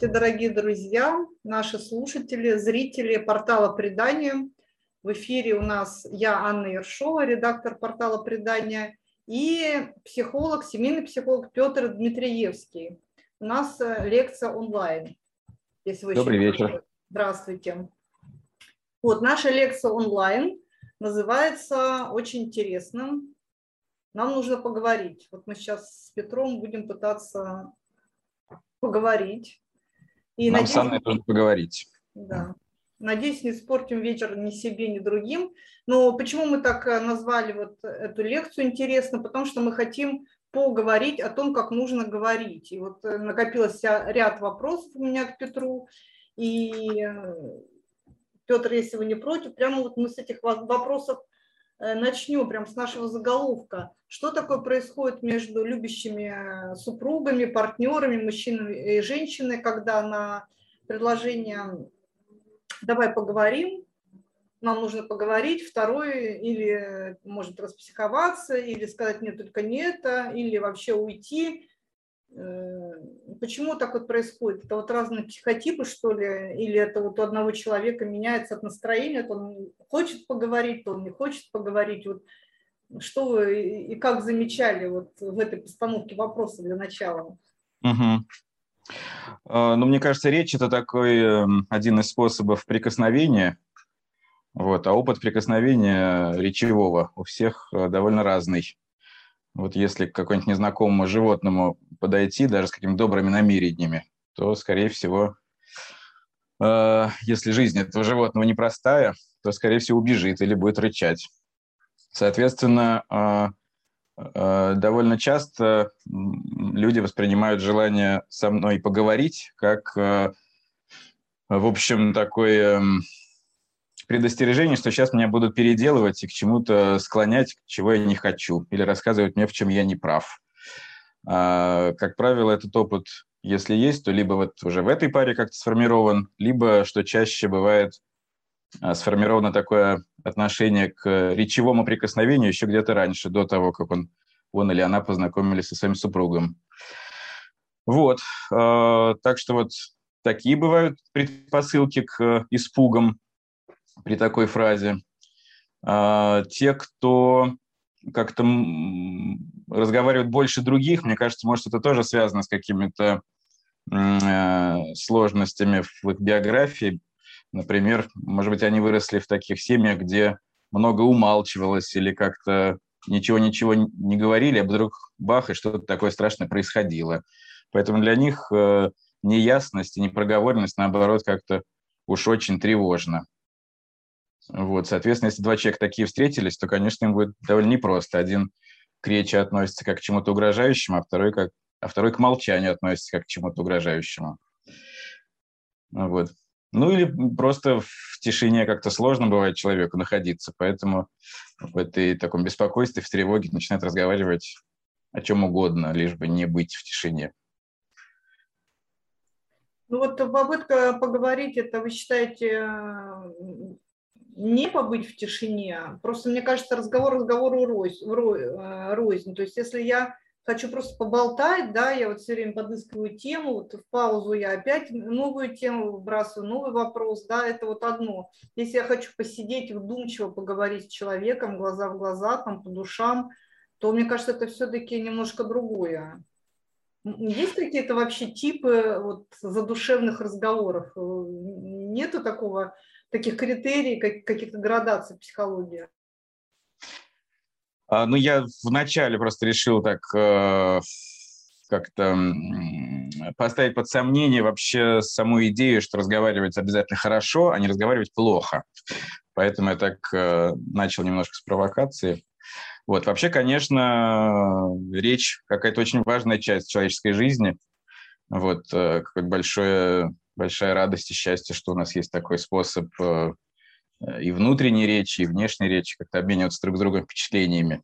Здравствуйте, дорогие друзья, наши слушатели, зрители портала «Предания». В эфире у нас я, Анна Ершова, редактор портала «Предания», и психолог, семейный психолог Петр Дмитриевский. У нас э, лекция онлайн. Если вы Добрый вечер. Здравствуйте. Вот, наша лекция онлайн называется очень интересно. Нам нужно поговорить. Вот мы сейчас с Петром будем пытаться поговорить. И Нам надеюсь, с Анной нужно поговорить. Да. Надеюсь, не испортим вечер ни себе, ни другим. Но почему мы так э, назвали вот эту лекцию интересно? Потому что мы хотим поговорить о том, как нужно говорить. И вот э, накопилось ряд вопросов у меня к Петру. И э, Петр, если вы не против, прямо вот мы с этих вопросов Э, начнем прям с нашего заголовка. Что такое происходит между любящими э, супругами, партнерами, мужчиной и женщиной, когда на предложение «давай поговорим», нам нужно поговорить, второе, или может распсиховаться, или сказать «нет, только не это», или вообще уйти, почему так вот происходит? Это вот разные психотипы, что ли, или это вот у одного человека меняется от настроения, то он хочет поговорить, то он не хочет поговорить. Вот что вы и как замечали вот в этой постановке вопроса для начала? Угу. Ну, мне кажется, речь – это такой эм, один из способов прикосновения, вот, а опыт прикосновения речевого у всех э, довольно разный. Вот если к какому-нибудь незнакомому животному подойти, даже с какими-то добрыми намерениями, то, скорее всего, э, если жизнь этого животного непростая, то, скорее всего, убежит или будет рычать. Соответственно, э, э, довольно часто люди воспринимают желание со мной поговорить как, э, в общем, такой предостережение, что сейчас меня будут переделывать и к чему-то склонять, чего я не хочу, или рассказывать мне, в чем я не прав. А, как правило, этот опыт, если есть, то либо вот уже в этой паре как-то сформирован, либо, что чаще бывает, а, сформировано такое отношение к речевому прикосновению еще где-то раньше, до того, как он, он или она познакомились со своим супругом. Вот, а, так что вот такие бывают предпосылки к испугам, при такой фразе. Те, кто как-то разговаривают больше других, мне кажется, может, это тоже связано с какими-то э, сложностями в их биографии. Например, может быть, они выросли в таких семьях, где много умалчивалось или как-то ничего-ничего не говорили, а вдруг бах, и что-то такое страшное происходило. Поэтому для них э, неясность и непроговоренность, наоборот, как-то уж очень тревожно. Вот, соответственно, если два человека такие встретились, то, конечно, им будет довольно непросто. Один к речи относится как к чему-то угрожающему, а второй, как, а второй к молчанию относится как к чему-то угрожающему. Вот. Ну или просто в тишине как-то сложно бывает человеку находиться, поэтому в этой таком беспокойстве, в тревоге начинает разговаривать о чем угодно, лишь бы не быть в тишине. Ну вот попытка поговорить, это вы считаете не побыть в тишине. Просто, мне кажется, разговор разговору рознь, э, рознь. То есть, если я хочу просто поболтать, да, я вот все время подыскиваю тему, вот в паузу я опять новую тему выбрасываю, новый вопрос, да, это вот одно. Если я хочу посидеть вдумчиво, поговорить с человеком, глаза в глаза, там, по душам, то, мне кажется, это все-таки немножко другое. Есть какие-то вообще типы вот задушевных разговоров? Э, нету такого таких критерий, как, каких-то градаций психологии? А, ну, я вначале просто решил так э, как-то поставить под сомнение вообще саму идею, что разговаривать обязательно хорошо, а не разговаривать плохо. Поэтому я так э, начал немножко с провокации. Вот, вообще, конечно, речь какая-то очень важная часть человеческой жизни. Вот, э, какое-то большое большая радость и счастье, что у нас есть такой способ э, и внутренней речи, и внешней речи, как-то обмениваться друг с другом впечатлениями.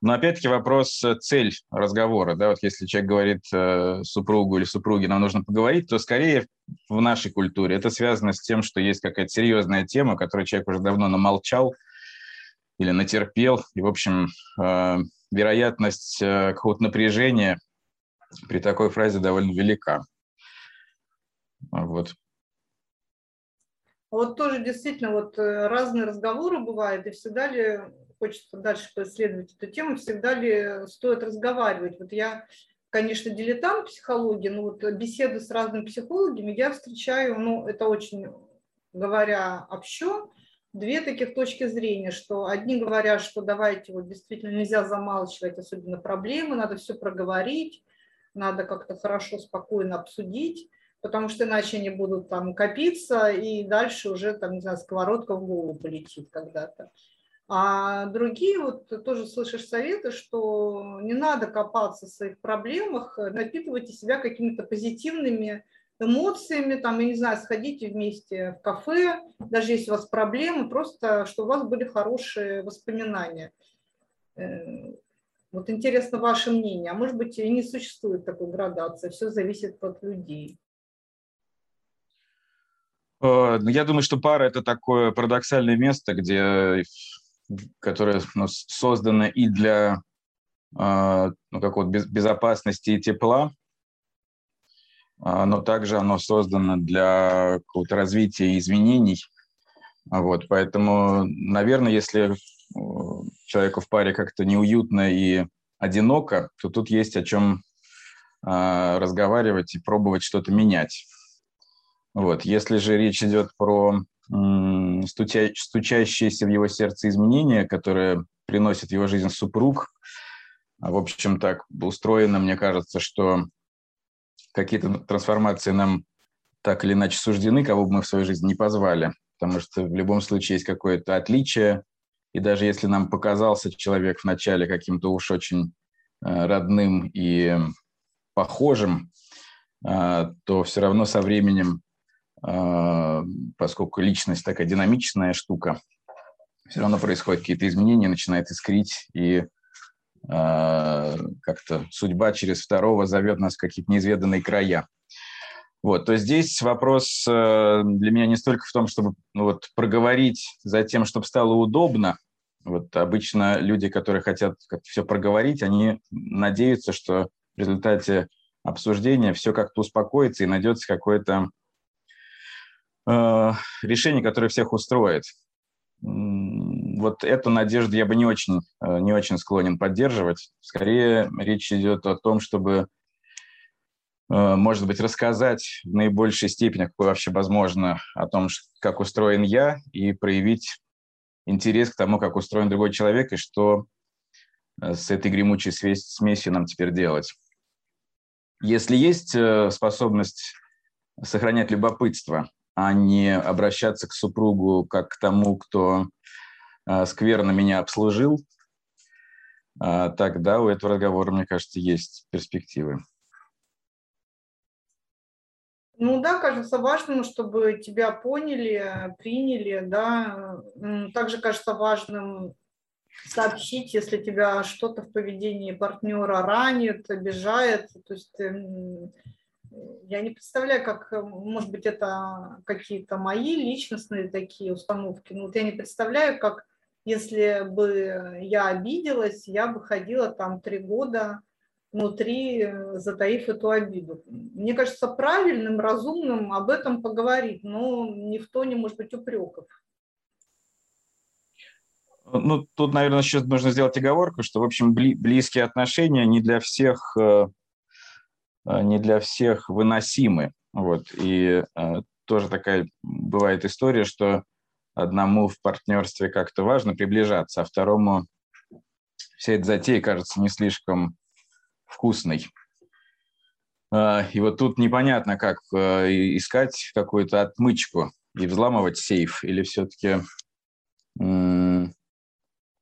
Но опять-таки вопрос э, цель разговора. Да, вот если человек говорит э, супругу или супруге, нам нужно поговорить, то скорее в нашей культуре это связано с тем, что есть какая-то серьезная тема, которую человек уже давно намолчал или натерпел. И, в общем, вероятность какого-то напряжения при такой фразе довольно велика. Вот. Вот тоже действительно вот э, разные разговоры бывают, и всегда ли хочется дальше поисследовать эту тему, всегда ли стоит разговаривать. Вот я, конечно, дилетант психологии, но вот беседы с разными психологами я встречаю, ну, это очень, говоря общо, две таких точки зрения, что одни говорят, что давайте вот действительно нельзя замалчивать особенно проблемы, надо все проговорить, надо как-то хорошо, спокойно обсудить, потому что иначе они будут там копиться, и дальше уже там, не знаю, сковородка в голову полетит когда-то. А другие, вот тоже слышишь советы, что не надо копаться в своих проблемах, напитывайте себя какими-то позитивными эмоциями, там, я не знаю, сходите вместе в кафе, даже если у вас проблемы, просто, что у вас были хорошие воспоминания. Э, вот интересно ваше мнение. А может быть, и не существует такой градации, все зависит от людей. Э, ну, я думаю, что пара – это такое парадоксальное место, где которое ну, создано и для а, ну, как вот, безопасности и тепла, а, но также оно создано для какого-то развития изменений. Вот, поэтому, наверное, если человеку в паре как-то неуютно и одиноко, то тут есть о чем а, разговаривать и пробовать что-то менять. Вот. Если же речь идет про стуча, стучащиеся в его сердце изменения, которые приносит его жизнь супруг. А, в общем, так устроено, мне кажется, что какие-то трансформации нам так или иначе суждены, кого бы мы в свою жизнь не позвали, потому что в любом случае есть какое-то отличие, и даже если нам показался человек вначале каким-то уж очень э, родным и похожим, э, то все равно со временем а, поскольку личность такая динамичная штука, все равно происходят какие-то изменения, начинает искрить, и э, как-то судьба через второго зовет нас в какие-то неизведанные края. Вот, то здесь вопрос э, для меня не столько в том, чтобы ну, вот, проговорить за тем, чтобы стало удобно. Вот обычно люди, которые хотят как-то все проговорить, они надеются, что в результате обсуждения все как-то успокоится и найдется какое-то Э, решение, которое всех устроит. Вот эту надежду я бы не очень, э, не очень склонен поддерживать. Скорее речь идет о том, чтобы, э, может быть, рассказать в наибольшей степени, какой вообще возможно, о том, как устроен я, и проявить интерес к тому, как устроен другой человек, и что с этой гремучей смесью нам теперь делать. Если есть способность сохранять любопытство, а не обращаться к супругу как к тому, кто э, скверно меня обслужил, э, тогда у этого разговора, мне кажется, есть перспективы. Ну да, кажется важным, чтобы тебя поняли, приняли, да. Также кажется важным сообщить, если тебя что-то в поведении партнера ранит, обижает. То есть я не представляю, как, э, может быть, это какие-то мои личностные такие установки. Но вот я не представляю, как если бы я обиделась, я бы ходила там три года внутри, э, затаив эту обиду. Мне кажется, правильным, разумным об этом поговорить, но не в тоне, может быть, упреков. Ну, тут, наверное, сейчас нужно сделать оговорку, что, в общем, близкие отношения не для всех Э, не для всех выносимы. Вот. И э, тоже такая бывает история, что одному в партнерстве как-то важно приближаться, а второму вся эта затея кажется не слишком вкусной. Э, и вот тут непонятно, как искать какую-то отмычку и взламывать сейф, или все-таки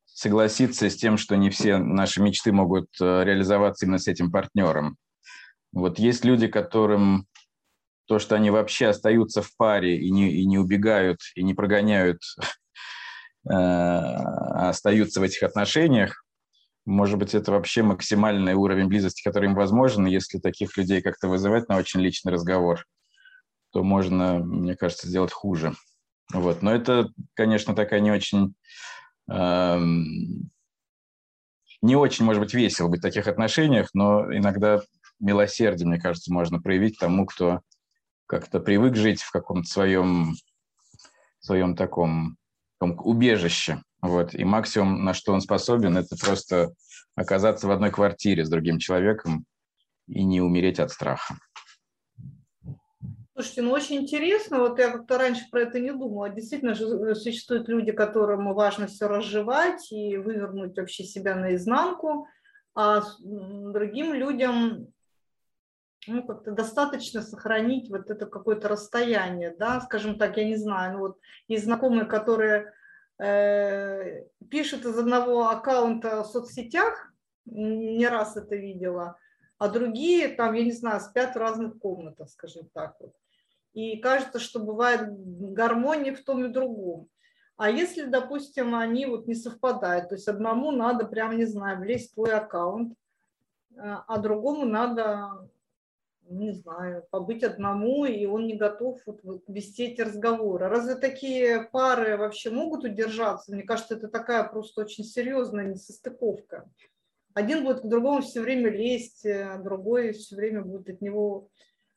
согласиться с тем, что не все наши мечты могут реализоваться именно с этим партнером. Вот есть люди, которым то, что они вообще остаются в паре и не, и не убегают, и не прогоняют, а остаются в этих отношениях, может быть, это вообще максимальный уровень близости, который им возможен. Если таких людей как-то вызывать на очень личный разговор, то можно, мне кажется, сделать хуже. Вот. Но это, конечно, такая не очень... Эм, не очень, может быть, весело быть в таких отношениях, но иногда милосердие, мне кажется, можно проявить тому, кто как-то привык жить в каком-то своем, своем таком, таком убежище. Вот. И максимум, на что он способен, это просто оказаться в одной квартире с другим человеком и не умереть от страха. Слушайте, ну очень интересно, вот я как-то раньше про это не думала. Действительно же э, существуют люди, которым важно все разжевать и вывернуть вообще себя наизнанку, а другим людям ну, как-то достаточно сохранить вот это какое-то расстояние, да, скажем так, я не знаю, ну вот есть знакомые, которые Э, пишет из одного аккаунта в соцсетях, не раз это видела, а другие там, я не знаю, спят в разных комнатах, скажем так. Вот. И кажется, что бывает гармония в том и другом. А если, допустим, они вот не совпадают, то есть одному надо прям, не знаю, влезть в твой аккаунт, э, а другому надо не знаю, побыть одному, и он не готов вот, вести эти разговоры. Разве такие пары вообще могут удержаться? Мне кажется, это такая просто очень серьезная несостыковка. Один будет к другому все время лезть, а другой все время будет от него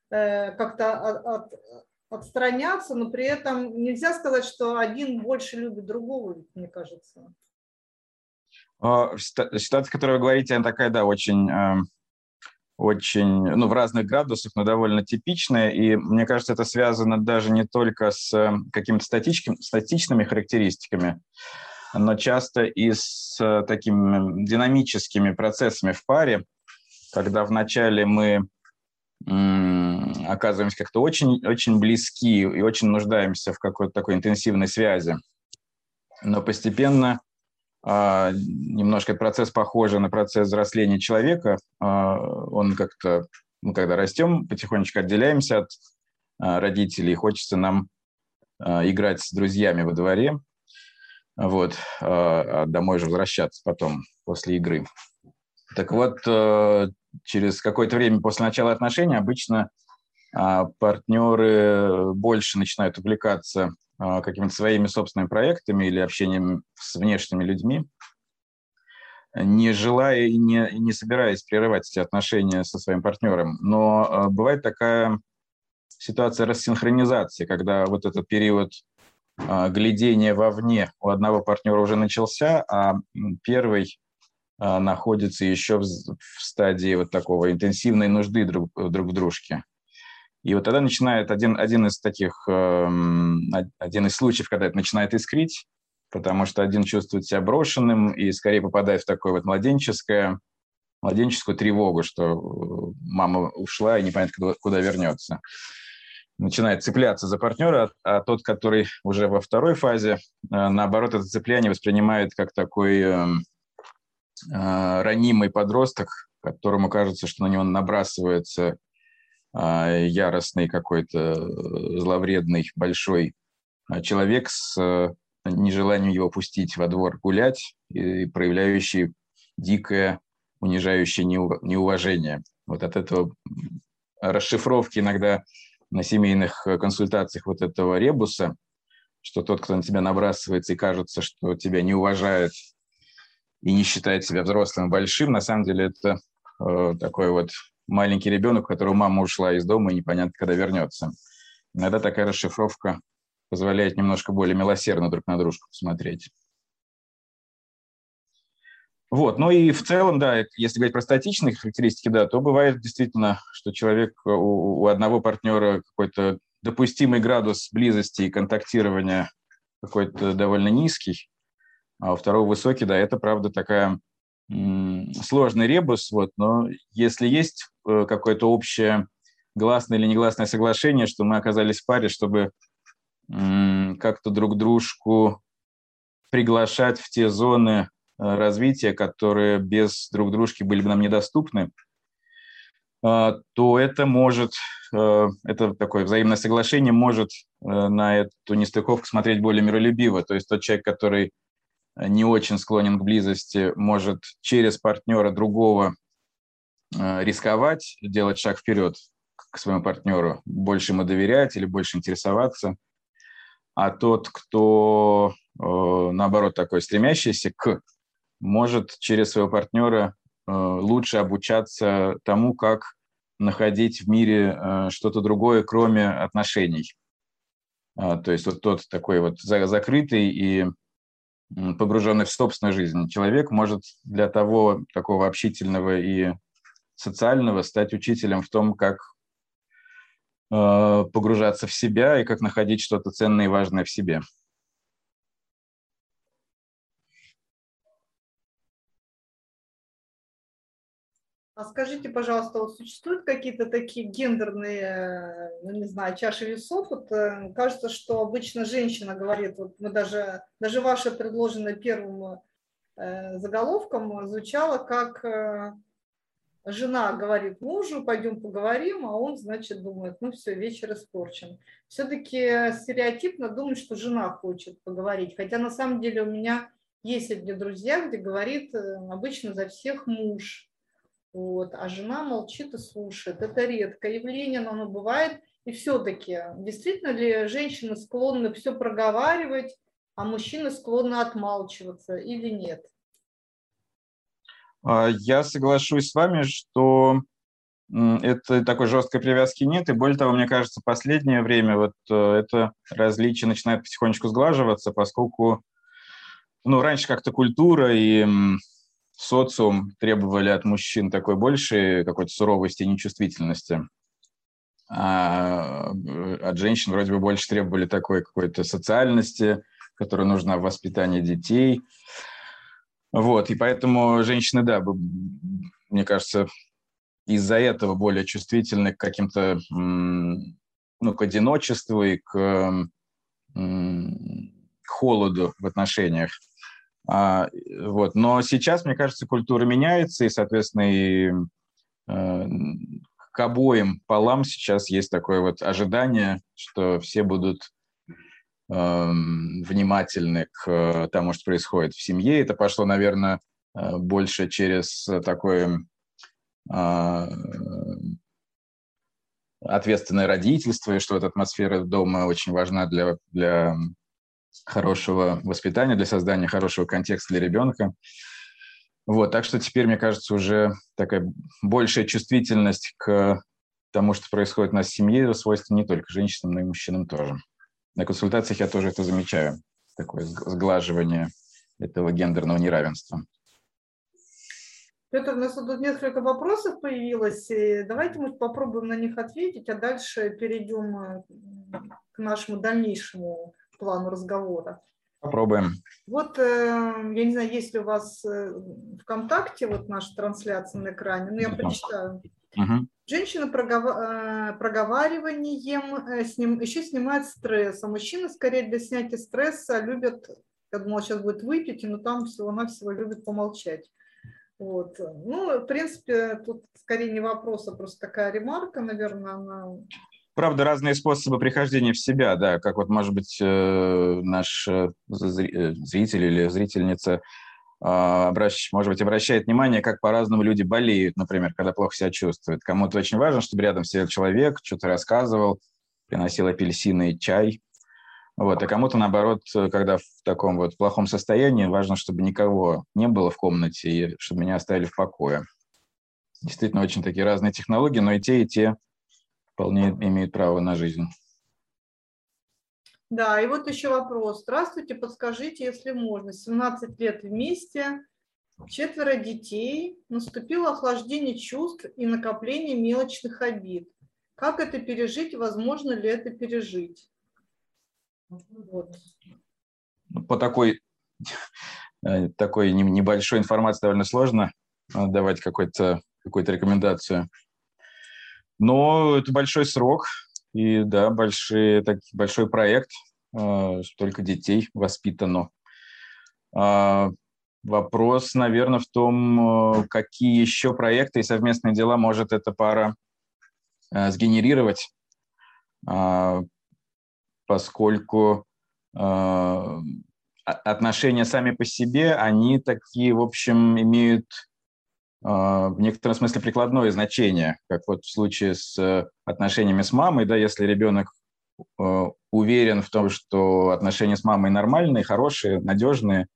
э, как-то от, от, отстраняться, но при этом нельзя сказать, что один больше любит другого, мне кажется. Ситуация, о которой вы говорите, она такая, да, очень эм, очень, ну, в разных градусах, но довольно типичная. И мне кажется, это связано даже не только с э, какими-то статичными характеристиками, но часто и с э, такими динамическими процессами в паре, когда вначале мы оказываемся как-то очень, очень близки и очень нуждаемся в какой-то такой интенсивной связи. Но постепенно немножко процесс похожий на процесс взросления человека. А, он как-то, мы когда растем, потихонечку отделяемся от а, родителей, хочется нам играть с друзьями во дворе, вот, а домой же возвращаться потом после игры. Так вот, через какое-то время после начала отношений обычно партнеры больше начинают увлекаться а, какими-то своими собственными проектами или общением с внешними людьми, не желая и не, не собираясь прерывать эти отношения со своим партнером. Но а, бывает такая ситуация рассинхронизации, когда вот этот период а, глядения вовне у одного партнера уже начался, а первый находится еще в, в стадии вот такого интенсивной нужды друг, друг в дружке. И вот тогда начинает один, один из таких, эм, один из случаев, когда это начинает искрить, потому что один чувствует себя брошенным и скорее попадает в такое вот младенческое, младенческую тревогу, что э, мама ушла и непонятно, куда, куда вернется. Начинает цепляться за партнера, а тот, который уже во второй фазе, э, наоборот, это цепляние воспринимает как такой э, ранимый подросток, которому кажется, что на него набрасывается яростный какой-то э, зловредный большой а, человек с э, нежеланием его пустить во двор гулять и проявляющий дикое, унижающее неуважение. Вот от этого расшифровки иногда на семейных э, консультациях вот этого ребуса, что тот, кто на тебя набрасывается и кажется, что тебя не уважает и не считает себя взрослым большим, на самом деле это э, такой вот маленький ребенок, у которого мама ушла из дома и непонятно, когда вернется. Иногда такая расшифровка позволяет немножко более милосердно друг на дружку посмотреть. Вот, ну и в целом, да, если говорить про статичные характеристики, да, то бывает действительно, что человек, у, у одного партнера какой-то допустимый градус близости и контактирования какой-то довольно низкий, а у второго высокий, да, это правда такая сложный ребус, вот, но если есть э, какое-то общее гласное или негласное соглашение, что мы оказались в паре, чтобы как-то друг дружку приглашать в те зоны э, развития, которые без друг дружки были бы нам недоступны, а, то это может э, это такое взаимное соглашение может на эту нестыковку смотреть более миролюбиво. То есть тот человек, который не очень склонен к близости, может через партнера другого рисковать, делать шаг вперед к своему партнеру, больше ему доверять или больше интересоваться. А тот, кто, наоборот, такой стремящийся к, может через своего партнера лучше обучаться тому, как находить в мире э, что-то другое, кроме отношений. А, то есть вот тот такой вот закрытый и погруженный в собственную жизнь человек может для того такого общительного и социального стать учителем в том, как э, погружаться в себя и как находить что-то ценное и важное в себе. А скажите, пожалуйста, вот существуют какие-то такие гендерные, ну, не знаю, чаши весов? Вот, э, кажется, что обычно женщина говорит, вот мы даже, даже ваше предложенное первым э, заголовком звучало как э, жена говорит мужу, пойдем поговорим, а он, значит, думает, ну все, вечер испорчен. Все-таки стереотипно думать, что жена хочет поговорить, хотя на самом деле у меня есть одни друзья, где говорит обычно за всех муж, вот, а жена молчит и слушает. Это редкое явление, но оно бывает. И все-таки, действительно ли женщины склонны все проговаривать, а мужчины склонны отмалчиваться или нет? А, я соглашусь с вами, что это такой жесткой привязки нет, и более того, мне кажется, последнее время вот э, это различие начинает потихонечку сглаживаться, поскольку ну, раньше как-то культура и социум требовали от мужчин такой большей какой-то суровости и нечувствительности, а от женщин вроде бы больше требовали такой какой-то социальности, которая нужна в воспитании детей. Вот, и поэтому женщины, да, мне кажется, из-за этого более чувствительны к каким-то, ну, к одиночеству и к холоду в отношениях. А, вот. Но сейчас, мне кажется, культура меняется, и, соответственно, и э, к обоим полам сейчас есть такое вот ожидание, что все будут э, внимательны к тому, что происходит в семье. Это пошло, наверное, э, больше через такое э, ответственное родительство, и что эта атмосфера дома очень важна для, для хорошего воспитания, для создания хорошего контекста для ребенка. Вот, так что теперь, мне кажется, уже такая большая чувствительность к тому, что происходит у нас в семье, свойственна не только женщинам, но и мужчинам тоже. На консультациях я тоже это замечаю, такое сглаживание этого гендерного неравенства. Петр, у нас тут несколько вопросов появилось. Давайте мы попробуем на них ответить, а дальше перейдем э, к нашему дальнейшему плану разговора. Попробуем. Вот, э, я не знаю, есть ли у вас э, ВКонтакте вот наша трансляция на экране, но я прочитаю. Угу. Женщина прогова- э, проговариванием сним, еще снимает стресс, а мужчины скорее для снятия стресса любят, я думала, сейчас будет выпить, но там всего-навсего любят помолчать. Вот. Ну, в принципе, тут скорее не вопрос, а просто такая ремарка, наверное, она Правда, разные способы прихождения в себя, да, как вот, может быть, э, наш э, э, зритель или зрительница а, обращ, может быть, обращает внимание, как по-разному люди болеют, например, когда плохо себя чувствуют. Кому-то очень важно, чтобы рядом сидел человек, что-то рассказывал, приносил апельсины и чай. Вот. А кому-то, наоборот, когда в таком вот плохом состоянии, важно, чтобы никого не было в комнате и чтобы меня оставили в покое. Действительно, очень такие разные технологии, но и те, и те вполне имеют право на жизнь. Да, и вот еще вопрос. Здравствуйте, подскажите, если можно, 17 лет вместе, четверо детей, наступило охлаждение чувств и накопление мелочных обид. Как это пережить, возможно ли это пережить? Вот. По такой, э, такой небольшой информации довольно сложно э, давать какую-то какую рекомендацию. Но это большой срок, и да, большой, так, большой проект, э, столько детей воспитано. Э, вопрос, наверное, в том, э, какие еще проекты и совместные дела может эта пара сгенерировать, поскольку отношения сами по себе, они такие, в общем, имеют в некотором смысле прикладное значение, как вот в случае с отношениями с мамой, да, если ребенок уверен в том, что отношения с мамой нормальные, хорошие, надежные,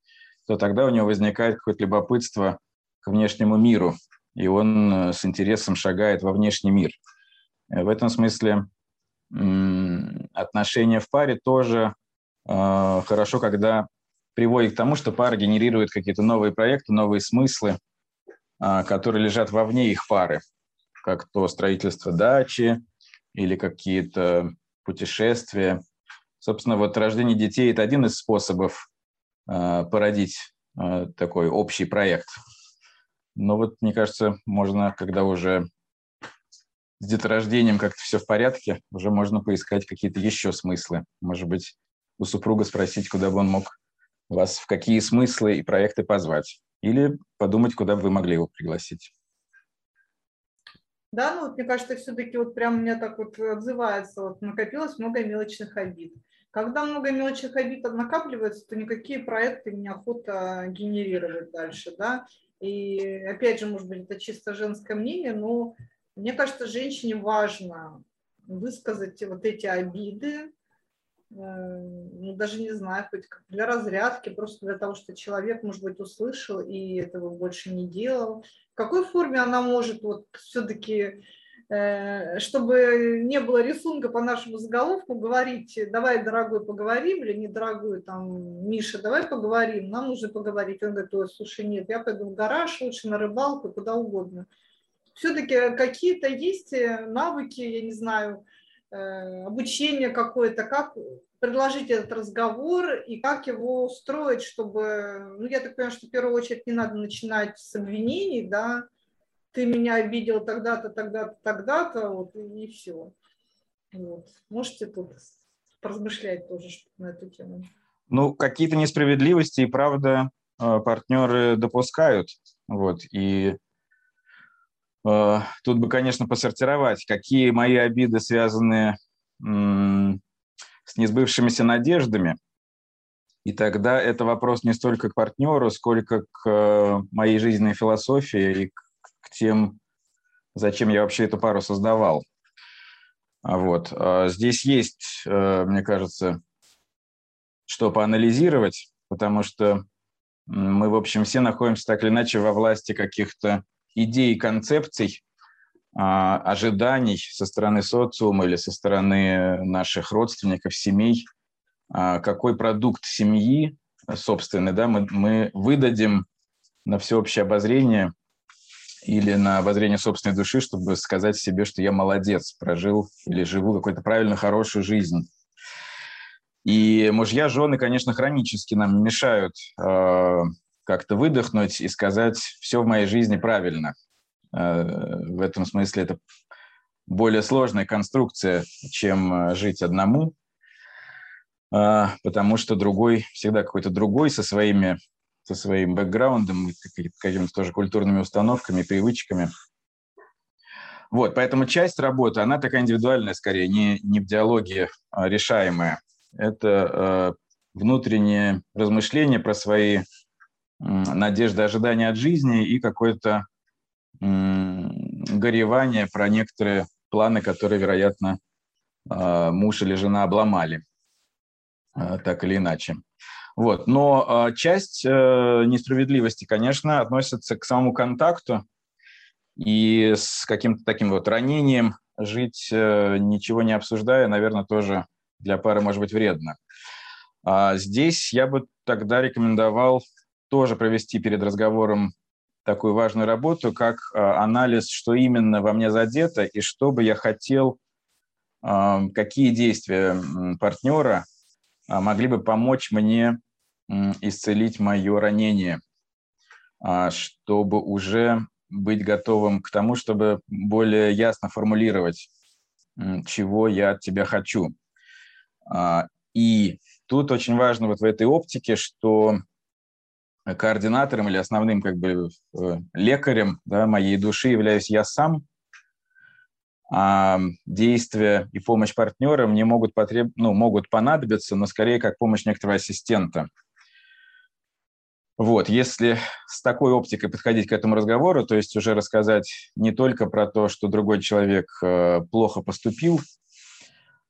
то тогда у него возникает какое-то любопытство к внешнему миру, и он э, с интересом шагает во внешний мир. В этом смысле отношения в паре тоже э, хорошо, когда приводит к тому, что пара генерирует какие-то новые проекты, новые смыслы, э, которые лежат вовне их пары, как то строительство дачи или какие-то путешествия. Собственно, вот рождение детей – это один из способов э, породить э, такой общий проект. Но вот, мне кажется, можно, когда уже с деторождением как-то все в порядке, уже можно поискать какие-то еще смыслы. Может быть, у супруга спросить, куда бы он мог вас, в какие смыслы и проекты позвать. Или подумать, куда бы вы могли его пригласить. Да, ну вот мне кажется, все-таки вот прям у меня так вот отзывается, вот накопилось много мелочных обид. Когда много мелочных обид накапливается, то никакие проекты неохота генерировать дальше, да. И опять же, может быть, это чисто женское мнение, но мне кажется, женщине важно высказать вот эти обиды, ну, даже не знаю, хоть для разрядки, просто для того, что человек, может быть, услышал и этого больше не делал. В какой форме она может вот все-таки, э, чтобы не было рисунка по нашему заголовку, говорить, давай, дорогой, поговорим, или не дорогой, там, Миша, давай поговорим, нам нужно поговорить. Он говорит, ой, слушай, нет, я пойду в гараж, лучше на рыбалку, куда угодно все-таки какие-то есть э, навыки, я не знаю, э, обучение какое-то, как предложить этот разговор и как его устроить, чтобы, ну, я так понимаю, что в первую очередь не надо начинать с обвинений, да, ты меня обидел тогда-то, тогда-то, тогда-то, вот, и все. Вот. Можете тут поразмышлять тоже на эту тему. Ну, какие-то несправедливости и правда э, партнеры допускают, вот, и Э, тут бы, конечно, посортировать, какие мои обиды связаны с несбывшимися надеждами. И тогда это вопрос не столько к партнеру, сколько к э, моей жизненной философии и к тем, зачем я вообще эту пару создавал. А вот. А здесь есть, э, мне кажется, что поанализировать, потому что мы, в общем, все находимся так или иначе во власти каких-то идей, концепций, а, ожиданий со стороны социума или со стороны наших родственников, семей, а, какой продукт семьи собственный да, мы, мы выдадим на всеобщее обозрение или на обозрение собственной души, чтобы сказать себе, что я молодец, прожил или живу какую-то правильно хорошую жизнь. И мужья, жены, конечно, хронически нам мешают э, как-то выдохнуть и сказать, все в моей жизни правильно. Э, в этом смысле это более сложная конструкция, чем э, жить одному, э, потому что другой, всегда какой-то другой со своими со своим бэкграундом, какими-то тоже культурными установками, привычками. Вот, поэтому часть работы, она такая индивидуальная скорее, не, не в диалоге а решаемая. Это э, внутреннее размышление про свои надежды, ожидания от жизни и какое-то горевание про некоторые планы, которые, вероятно, а, муж или жена обломали, а, так или иначе. Вот. Но а, часть э, несправедливости, конечно, относится к самому контакту и с каким-то таким вот ранением жить, э, ничего не обсуждая, наверное, тоже для пары может быть вредно. Здесь я бы тогда рекомендовал тоже провести перед разговором такую важную работу, как а, анализ, что именно во мне задето и что бы я хотел, а, какие действия партнера а, могли бы помочь мне исцелить мое ранение, чтобы уже быть готовым к тому, чтобы более ясно формулировать, чего я от тебя хочу. И тут очень важно вот в этой оптике, что координатором или основным как бы э, лекарем да, моей души являюсь я сам, а действия и помощь партнера мне могут, потреб... ну, могут понадобиться, но скорее как помощь некоторого ассистента. Вот, если с такой оптикой подходить к этому разговору, то есть уже рассказать не только про то, что другой человек э, плохо поступил,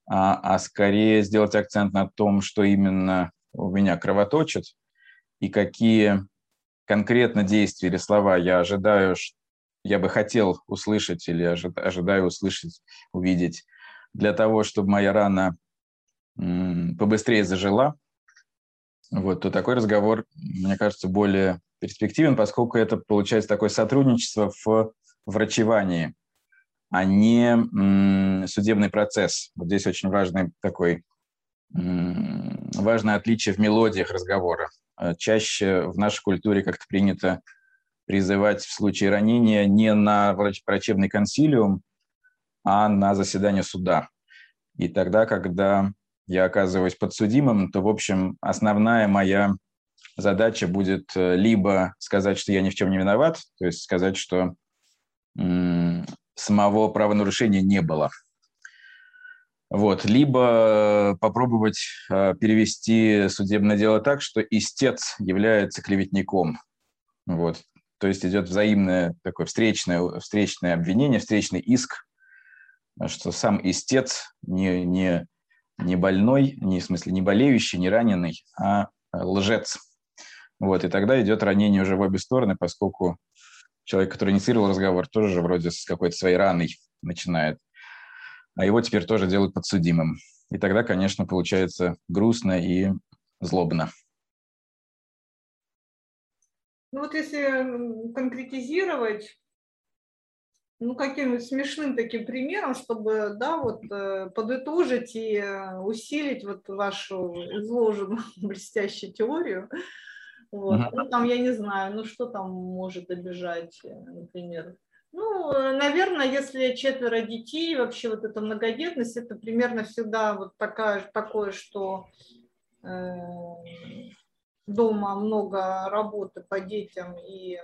а, а скорее сделать акцент на том, что именно у меня кровоточит, и какие конкретно действия или слова я ожидаю, я бы хотел услышать или ожидаю услышать, увидеть для того, чтобы моя рана побыстрее зажила, вот, то такой разговор, мне кажется, более перспективен, поскольку это получается такое сотрудничество в врачевании, а не судебный процесс. Вот здесь очень важный такой важное отличие в мелодиях разговора. Э, чаще в нашей культуре как-то принято призывать в случае ранения не на врачебный консилиум, а на заседание суда. И тогда, когда я оказываюсь подсудимым, то, в общем, основная моя задача будет э, либо сказать, что я ни в чем не виноват, то есть сказать, что самого правонарушения не было. Вот. Либо попробовать э, перевести судебное дело так, что истец является клеветником. Вот. То есть идет взаимное такое встречное, встречное обвинение, встречный иск, что сам истец не, не, не больной, не, в смысле не болеющий, не раненый, а лжец. Вот, и тогда идет ранение уже в обе стороны, поскольку человек, который инициировал разговор, тоже же вроде с какой-то своей раной начинает. А его теперь тоже делают подсудимым. И тогда, конечно, получается грустно и злобно. Ну вот если конкретизировать, ну каким-нибудь смешным таким примером, чтобы, да, вот э, подытожить и э, усилить вот вашу изложенную блестящую теорию, вот. Ну, там, я не знаю, ну, что там может обижать, э, например. Ну, наверное, если четверо детей, вообще вот эта многодетность, это примерно всегда вот такая, такое, что э, дома много работы по детям и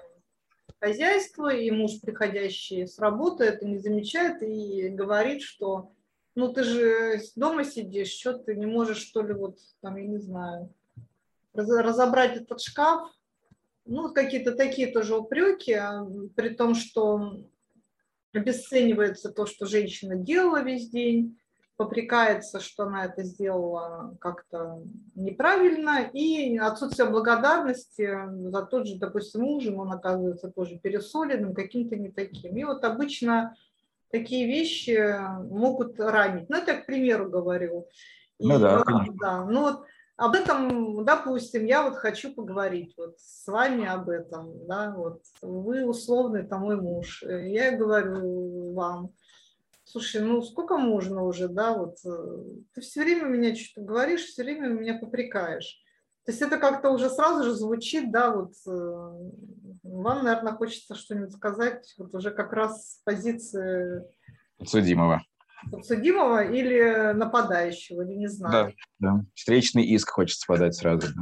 хозяйство, и муж, приходящий с работы, это не замечает и говорит, что ну ты же дома сидишь, что ты не можешь, что ли, вот там, я не знаю, разобрать этот шкаф, ну, какие-то такие тоже упреки, а, при том, что обесценивается то, что женщина делала весь день, попрекается, что она это сделала как-то неправильно, и отсутствие благодарности за тот же, допустим, ужин, он оказывается тоже пересоленным, каким-то не таким. И вот обычно такие вещи могут ранить. Ну, это я к примеру говорю. Ну и, да, да. Ну вот об этом, допустим, я вот хочу поговорить вот с вами об этом, да, вот. Вы условный там мой муж, я говорю вам, слушай, ну сколько можно уже, да, вот э, ты все время меня что-то говоришь, все время меня попрекаешь. То есть это как-то уже сразу же звучит, да, вот э, вам, наверное, хочется что-нибудь сказать, вот уже как раз с позиции подсудимого подсудимого или нападающего, или не знаю. Да, да. Встречный иск хочется подать сразу. Да.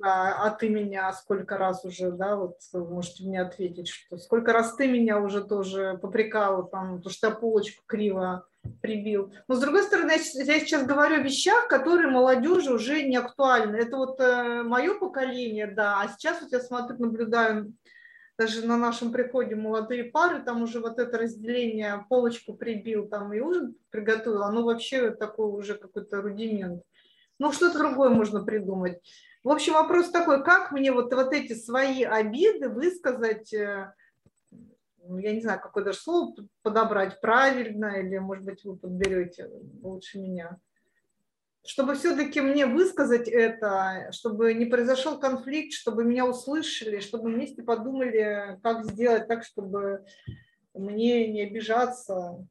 Да, а ты меня сколько раз уже, да, вот можете мне ответить, что сколько раз ты меня уже тоже попрекал, там, то, что я полочку криво прибил. Но с другой стороны, я сейчас говорю о вещах, которые молодежи уже не актуальны. Это вот э, мое поколение, да, а сейчас вот я смотрю, наблюдаю даже на нашем приходе молодые пары, там уже вот это разделение, полочку прибил, там и ужин приготовил, оно вообще такой уже какой-то рудимент. Ну, что-то другое можно придумать. В общем, вопрос такой, как мне вот, вот эти свои обиды высказать, э, ну, я не знаю, какое даже слово подобрать правильно, или, может быть, вы подберете лучше меня чтобы все-таки мне высказать это, чтобы не произошел конфликт, чтобы меня услышали, чтобы вместе подумали, как сделать так, чтобы мне не обижаться.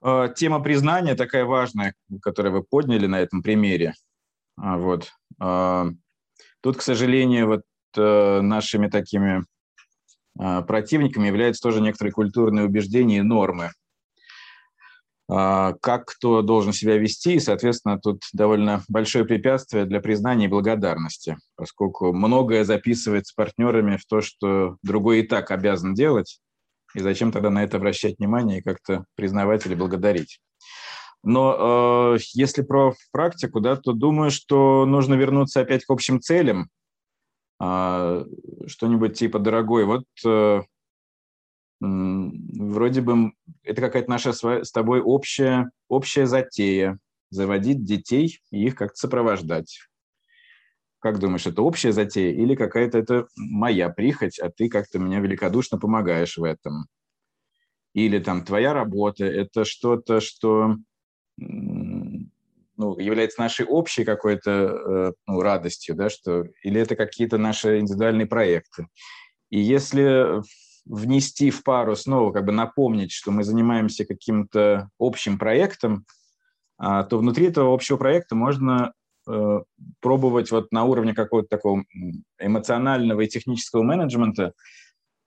А, тема признания такая важная, которую вы подняли на этом примере. А, вот. А, тут, к сожалению, вот э, нашими такими противниками являются тоже некоторые культурные убеждения и нормы. А, как кто должен себя вести, и, соответственно, тут довольно большое препятствие для признания и благодарности, поскольку многое записывается партнерами в то, что другой и так обязан делать, И зачем тогда на это обращать внимание и как-то признавать или благодарить? Но э, если про практику, да, то думаю, что нужно вернуться опять к общим целям. Э, что-нибудь типа «дорогой, вот э, вроде бы это какая-то наша с тобой общая, общая затея – заводить детей и их как-то сопровождать. Как думаешь, это общая затея или какая-то это моя прихоть, а ты как-то меня великодушно помогаешь в этом? Или там твоя работа – это что-то, что ну, является нашей общей какой-то э, ну, радостью, да, что, или это какие-то наши индивидуальные проекты. И если внести в пару снова, как бы напомнить, что мы занимаемся каким-то общим проектом, а, то внутри этого общего проекта можно э, пробовать вот на уровне какого-то такого эмоционального и технического менеджмента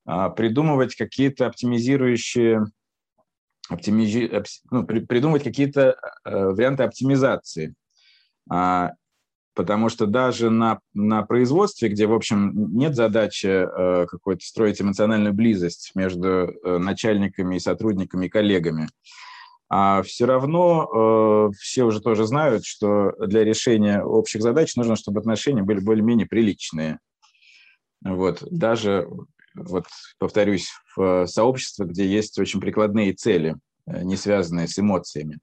а, придумывать какие-то оптимизирующие оптимизи... ну, при... придумывать какие-то э, варианты оптимизации. Потому что даже на, на производстве, где, в общем, нет задачи э, какой-то строить эмоциональную близость между э, начальниками и сотрудниками и коллегами, а все равно э, все уже тоже знают, что для решения общих задач нужно, чтобы отношения были более-менее приличные. Вот. Даже вот повторюсь, в сообществе, где есть очень прикладные цели, э, не связанные с эмоциями.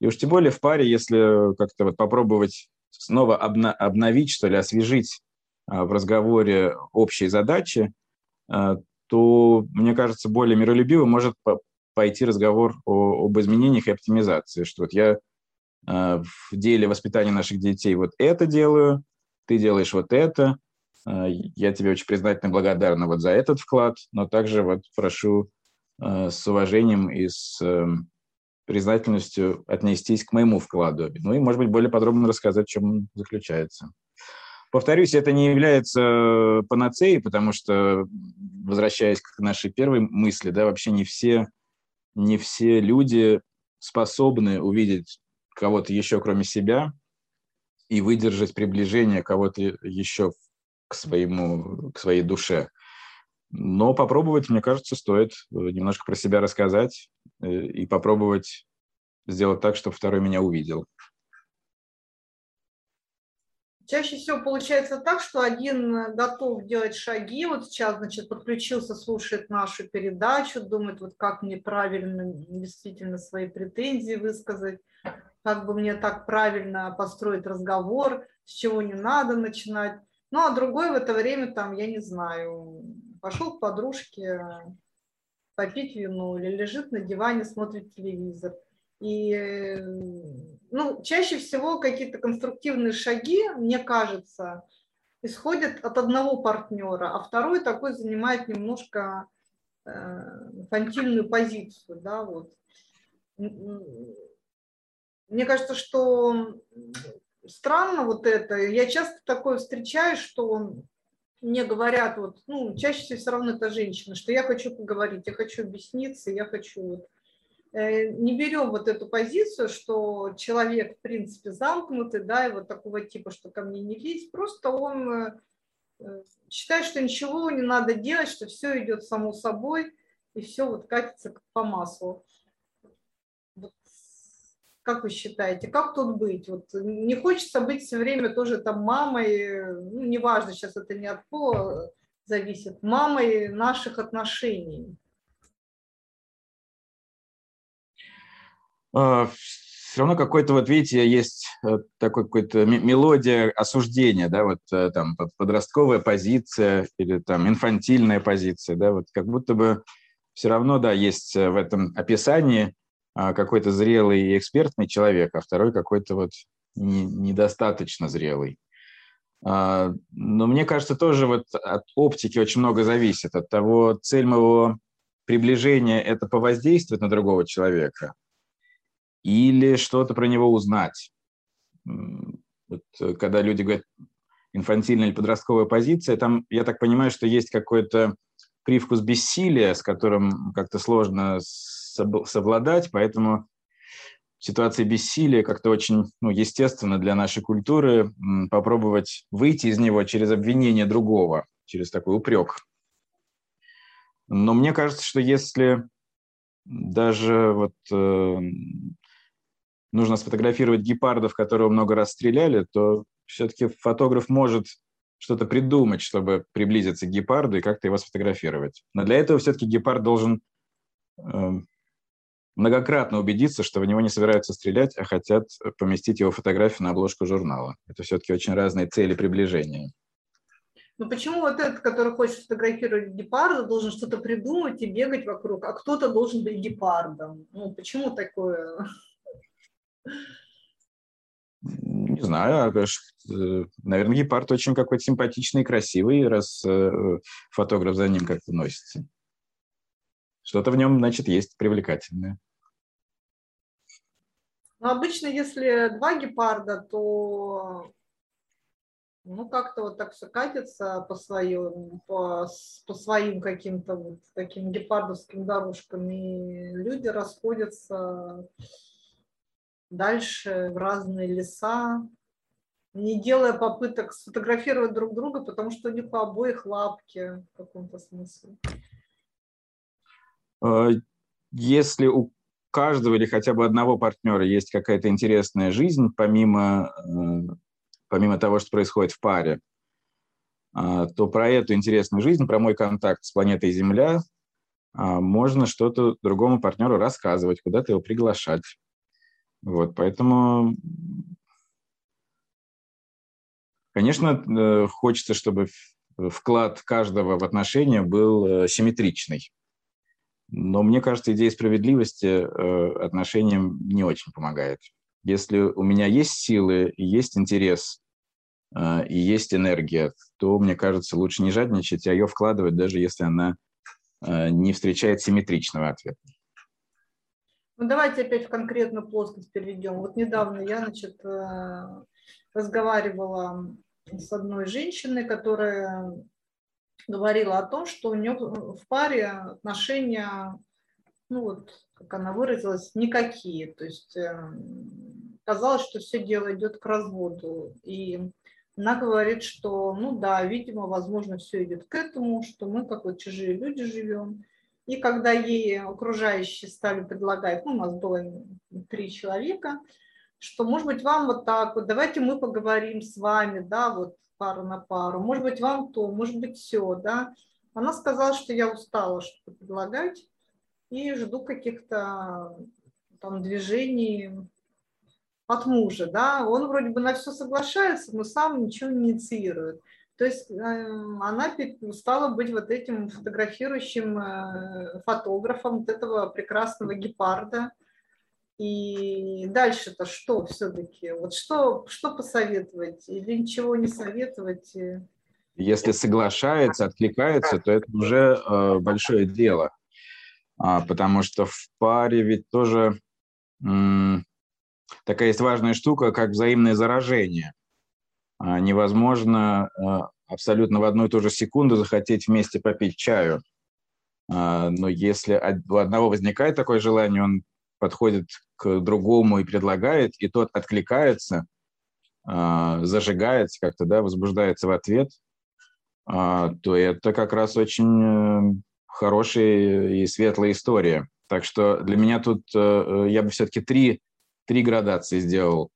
И уж тем более в паре, если как-то вот попробовать снова обна- обновить, что ли, освежить а, в разговоре общие задачи, а, то, мне кажется, более миролюбиво может пойти разговор о, об изменениях и оптимизации, что вот я а, в деле воспитания наших детей вот это делаю, ты делаешь вот это, я тебе очень признательна и благодарна вот за этот вклад, но также вот прошу с уважением и с эм, признательностью отнестись к моему вкладу. Ну и, может быть, более подробно рассказать, в чем он заключается. Повторюсь, это не является панацеей, потому что, возвращаясь к нашей первой мысли, да, вообще не все, не все люди способны увидеть кого-то еще, кроме себя, и выдержать приближение кого-то еще к, своему, к своей душе. Но попробовать, мне кажется, стоит э, немножко про себя рассказать э, и попробовать сделать так, чтобы второй меня увидел. Чаще всего получается так, что один готов делать шаги, вот сейчас, значит, подключился, слушает нашу передачу, думает, вот как мне правильно действительно свои претензии высказать, как бы мне так правильно построить разговор, с чего не надо начинать. Ну, а другой в это время, там, я не знаю, пошел к подружке попить вино или лежит на диване, смотрит телевизор. И, ну, чаще всего какие-то конструктивные шаги, мне кажется, исходят от одного партнера, а второй такой занимает немножко э, фантильную позицию, да, вот. Мне кажется, что странно вот это. Я часто такое встречаю, что мне говорят, вот, ну, чаще всего все равно это женщина, что я хочу поговорить, я хочу объясниться, я хочу вот. Э, не берем вот эту позицию, что человек, в принципе, замкнутый, да, и вот такого типа, что ко мне не лезть, просто он э, э, считает, что ничего не надо делать, что все идет само собой, и все вот катится по маслу. Как вы считаете, как тут быть? Вот не хочется быть все время тоже там мамой, ну, неважно, сейчас это не от пола зависит, мамой наших отношений. А, все равно какой-то, вот видите, есть э, такой какой-то мелодия осуждения, да, вот э, там подростковая позиция или там инфантильная позиция, да, вот как будто бы все равно, да, есть э, в этом описании какой-то зрелый и экспертный человек, а второй какой-то вот не, недостаточно зрелый. А, но мне кажется, тоже вот от оптики очень много зависит, от того, цель моего приближения – это повоздействовать на другого человека или что-то про него узнать. Вот, э, когда люди говорят инфантильная или подростковая позиция, там, я так понимаю, что есть какой-то привкус бессилия, с которым как-то сложно совладать, поэтому ситуация бессилия как-то очень ну, естественно для нашей культуры попробовать выйти из него через обвинение другого, через такой упрек. Но мне кажется, что если даже вот э, нужно сфотографировать гепардов, которого много раз стреляли, то все-таки фотограф может что-то придумать, чтобы приблизиться к гепарду и как-то его сфотографировать. Но для этого все-таки гепард должен э, многократно убедиться, что в него не собираются стрелять, а хотят поместить его фотографию на обложку журнала. Это все-таки очень разные цели приближения. Но почему вот этот, который хочет фотографировать гепарда, должен что-то придумать и бегать вокруг, а кто-то должен быть гепардом? Ну, почему такое? Не знаю, а, э, наверное, гепард очень какой-то симпатичный и красивый, раз э, фотограф за ним как-то носится. Что-то в нем, значит, есть привлекательное. Но обычно, если два гепарда, то ну, как-то вот так все катится по своим, по, по своим каким-то вот таким гепардовским дорожкам, и люди расходятся дальше в разные леса, не делая попыток сфотографировать друг друга, потому что у них у обоих лапки в каком-то смысле. А, если у каждого или хотя бы одного партнера есть какая-то интересная жизнь, помимо, э, помимо того, что происходит в паре, а, то про эту интересную жизнь, про мой контакт с планетой Земля можно что-то другому партнеру рассказывать, куда-то его приглашать. Вот, поэтому, конечно, э, хочется, чтобы вклад каждого в отношения был э, симметричный. Но мне кажется, идея справедливости э, отношениям не очень помогает. Если у меня есть силы, есть интерес и есть энергия, то, мне кажется, лучше не жадничать, а ее вкладывать, даже если она не встречает симметричного ответа. Ну, давайте опять в конкретную плоскость перейдем. Вот недавно я, значит, э, разговаривала с одной женщиной, которая говорила о том, что у нее в паре отношения, ну вот, как она выразилась, никакие. То есть э, казалось, что все дело идет к разводу. И она говорит, что, ну да, видимо, возможно, все идет к этому, что мы, как вот чужие люди, живем. И когда ей окружающие стали предлагать, ну, у нас было три человека, что, может быть, вам вот так вот, давайте мы поговорим с вами, да, вот пару на пару, может быть, вам то, может быть, все, да. Она сказала, что я устала что-то предлагать и жду каких-то там движений от мужа, да. Он вроде бы на все соглашается, но сам ничего не инициирует. То есть эм, она стала быть вот этим фотографирующим э, фотографом вот этого прекрасного гепарда. И дальше-то что все-таки? Вот что, что посоветовать или ничего не советовать? Если соглашается, откликается, то это уже э, большое дело. А, потому что в паре ведь тоже м, такая есть важная штука, как взаимное заражение. А, невозможно а, абсолютно в одну и ту же секунду захотеть вместе попить чаю. А, но если у одного возникает такое желание, он подходит к другому и предлагает, и тот откликается, зажигается как-то, да, возбуждается в ответ, то это как раз очень э, хорошая и светлая история. Так что для меня тут э, я бы все-таки три, три градации сделал.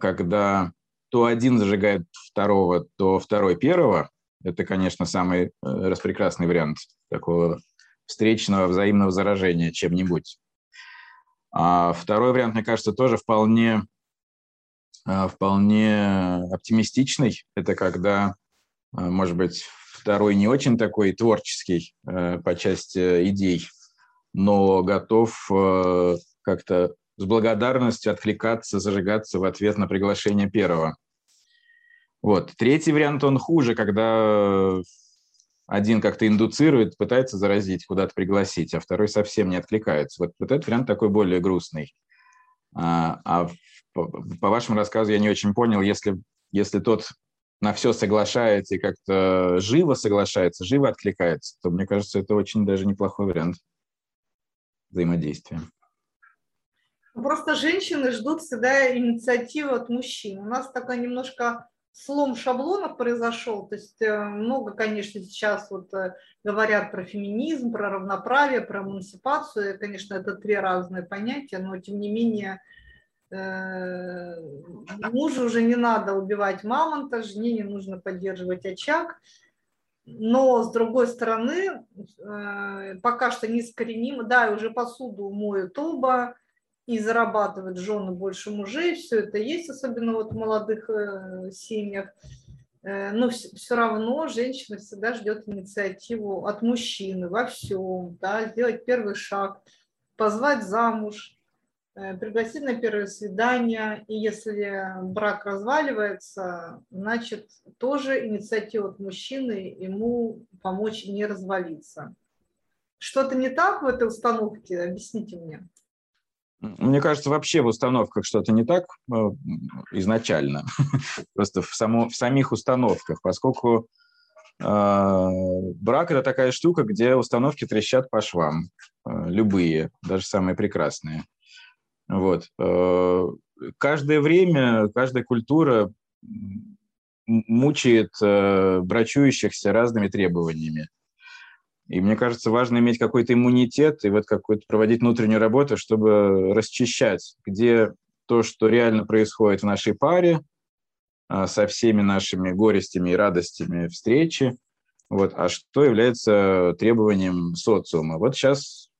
Когда то один зажигает второго, то второй первого. Это, конечно, самый э, распрекрасный вариант такого встречного взаимного заражения чем-нибудь. А второй вариант, мне кажется, тоже вполне, э, вполне оптимистичный. Это когда, э, может быть, второй не очень такой творческий по части идей, но готов как-то с благодарностью откликаться, зажигаться в ответ на приглашение первого. Вот. Третий вариант, он хуже, когда один как-то индуцирует, пытается заразить, куда-то пригласить, а второй совсем не откликается. Вот, вот этот вариант такой более грустный. А, а по, по вашему рассказу я не очень понял, если, если тот на все соглашается и как-то живо соглашается, живо откликается, то мне кажется, это очень даже неплохой вариант взаимодействия. Просто женщины ждут всегда инициативы от мужчин. У нас такая немножко слом шаблонов произошел. То есть э, много, конечно, сейчас вот э, говорят про феминизм, про равноправие, про эмансипацию. Конечно, это три разные понятия, но тем не менее э, мужу уже не надо убивать мамонта, жене не нужно поддерживать очаг. Но, с другой стороны, пока что не искоренимо, да, уже посуду моют оба, и зарабатывают жены больше мужей, все это есть, особенно вот в молодых э, семьях. Э, но все, равно женщина всегда ждет инициативу от мужчины во всем, да, сделать первый шаг, позвать замуж, э, пригласить на первое свидание. И если брак разваливается, значит, тоже инициатива от мужчины ему помочь не развалиться. Что-то не так в этой установке? Объясните мне. Мне кажется, вообще в установках что-то не так э, изначально, просто в, само, в самих установках, поскольку э, брак – это такая штука, где установки трещат по швам, э, любые, даже самые прекрасные. Вот. Э, каждое время, каждая культура мучает э, брачующихся разными требованиями. И мне кажется, важно иметь какой-то иммунитет и вот какой-то проводить внутреннюю работу, чтобы расчищать, где то, что реально происходит в нашей паре, а, со всеми нашими горестями и радостями встречи, вот, а что является требованием социума. Вот сейчас,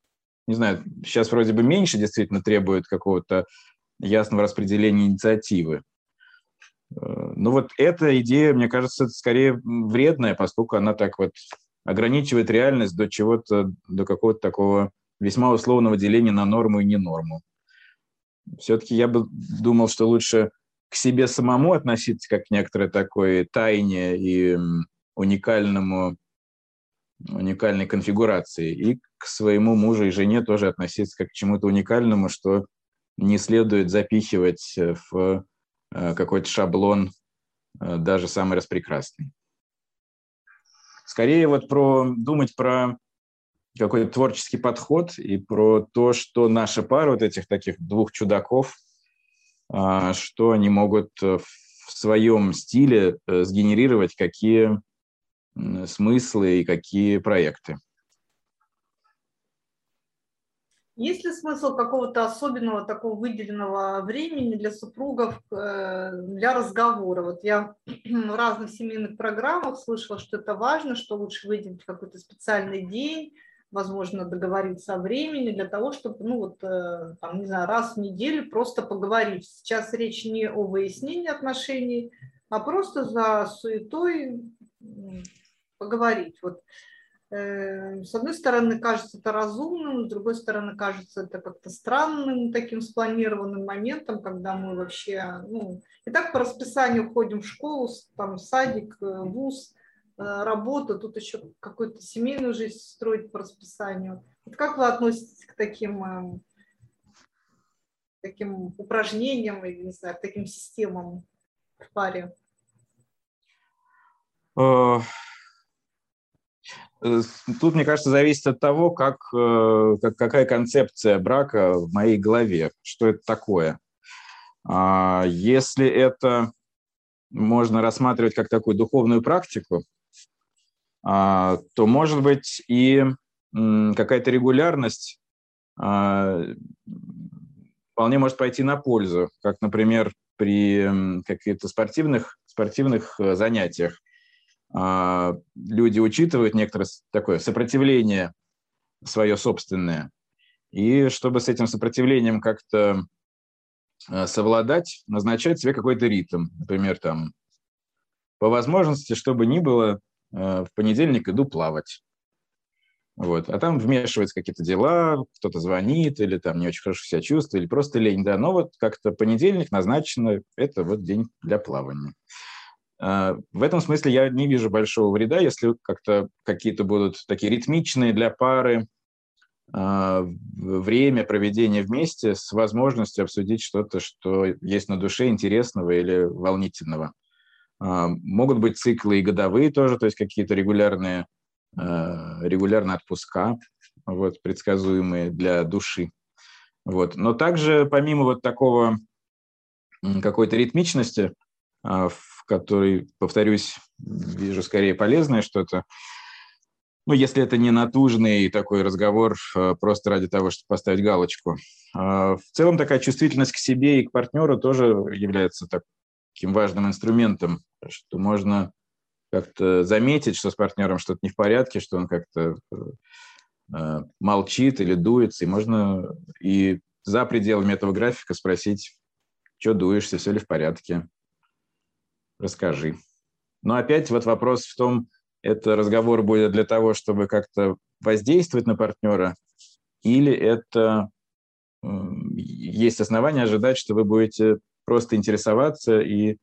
не знаю, сейчас вроде бы меньше действительно требует какого-то ясного распределения инициативы. Э, но вот эта идея, мне кажется, скорее вредная, поскольку она так вот ограничивает реальность до чего-то, до какого-то такого весьма условного деления на норму и не норму. Все-таки я бы думал, что лучше к себе самому относиться как к некоторой такой тайне и уникальному, уникальной конфигурации, и к своему мужу и жене тоже относиться как к чему-то уникальному, что не следует запихивать в э, какой-то шаблон, э, даже самый распрекрасный. Скорее вот про думать про какой-то творческий подход и про то, что наша пара вот этих таких двух чудаков, а, что они могут в своем стиле э, сгенерировать, какие смыслы и какие проекты. Есть ли смысл какого-то особенного такого выделенного времени для супругов э, для разговора? Вот я в разных семейных программах слышала, что это важно, что лучше выделить какой-то специальный день, возможно, договориться о времени для того, чтобы, ну вот, э, там, не знаю, раз в неделю просто поговорить. Сейчас речь не о выяснении отношений, а просто за суетой поговорить. Вот с одной стороны, кажется это разумным, с другой стороны, кажется это как-то странным, таким спланированным моментом, когда мы вообще, ну, и так по расписанию ходим в школу, там, в садик, э, вуз, э, работу, тут еще какую-то семейную жизнь строить по расписанию. Вот как вы относитесь к таким, таким упражнениям или, не знаю, к таким системам в паре? Э, тут, мне кажется, зависит от того, как, э, как, какая концепция брака в моей голове, что это такое. А, если это можно рассматривать как такую духовную практику, а, то, может быть, и какая-то регулярность а, вполне может пойти на пользу, как, например, при каких-то спортивных, спортивных э, занятиях. А, люди учитывают некоторое такое сопротивление свое собственное. И чтобы с этим сопротивлением как-то а, совладать, назначать себе какой-то ритм. Например, там, по возможности, чтобы ни было, а, в понедельник иду плавать. Вот. А там вмешиваются какие-то дела, кто-то звонит, или там не очень хорошо себя чувствует, или просто лень. Да, но вот как-то понедельник назначено, это вот день для плавания. А, в этом смысле я не вижу большого вреда, если как-то какие-то будут такие ритмичные для пары а, время проведения вместе с возможностью обсудить что-то, что есть на душе интересного или волнительного. А, могут быть циклы и годовые тоже, то есть какие-то регулярные, регулярные отпуска, вот, предсказуемые для души. Вот. Но также помимо вот такого какой-то ритмичности, в который, повторюсь, вижу скорее полезное что-то. Ну, если это не натужный такой разговор а, просто ради того, чтобы поставить галочку. А, в целом такая чувствительность к себе и к партнеру тоже является таким важным инструментом, что можно как-то заметить, что с партнером что-то не в порядке, что он как-то молчит или дуется, и можно и за пределами этого графика спросить, что дуешься, все ли в порядке, расскажи. Но опять вот вопрос в том, это разговор будет для того, чтобы как-то воздействовать на партнера, или это есть основания ожидать, что вы будете просто интересоваться и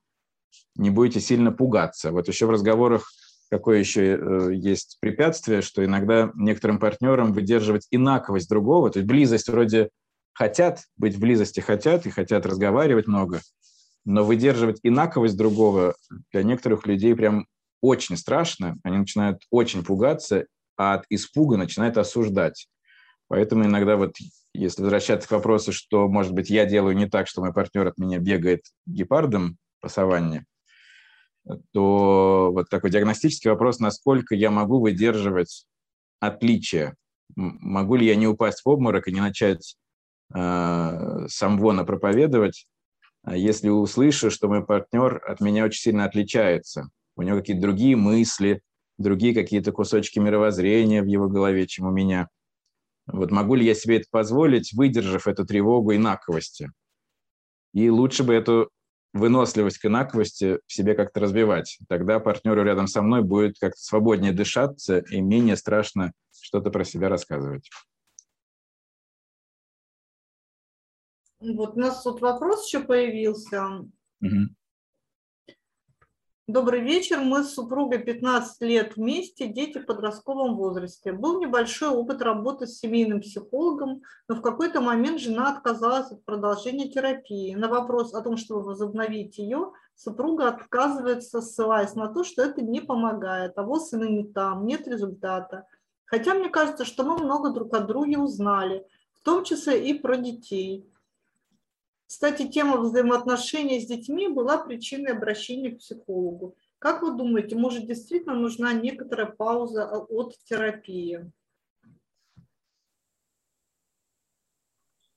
не будете сильно пугаться. Вот еще в разговорах какое еще э, есть препятствие, что иногда некоторым партнерам выдерживать инаковость другого, то есть близость вроде хотят быть в близости, хотят и хотят разговаривать много, но выдерживать инаковость другого для некоторых людей прям очень страшно. Они начинают очень пугаться, а от испуга начинают осуждать. Поэтому иногда вот, если возвращаться к вопросу, что, может быть, я делаю не так, что мой партнер от меня бегает гепардом по саванне, то вот такой диагностический вопрос, насколько я могу выдерживать отличия. Могу ли я не упасть в обморок и не начать э, самвона проповедовать, если услышу, что мой партнер от меня очень сильно отличается, у него какие-то другие мысли, другие какие-то кусочки мировоззрения в его голове, чем у меня. Вот могу ли я себе это позволить, выдержав эту тревогу инаковости? И лучше бы эту выносливость к инаковости в себе как-то развивать. Тогда партнеру рядом со мной будет как-то свободнее дышаться и менее страшно что-то про себя рассказывать. Вот у нас тут вопрос еще появился. Угу. Добрый вечер. Мы с супругой 15 лет вместе, дети в подростковом возрасте. Был небольшой опыт работы с семейным психологом, но в какой-то момент жена отказалась от продолжения терапии. На вопрос о том, чтобы возобновить ее, супруга отказывается, ссылаясь на то, что это не помогает, а вот сына не там, нет результата. Хотя мне кажется, что мы много друг от друга узнали, в том числе и про детей. Кстати, тема взаимоотношений с детьми была причиной обращения к психологу. Как вы думаете, может действительно нужна некоторая пауза от терапии?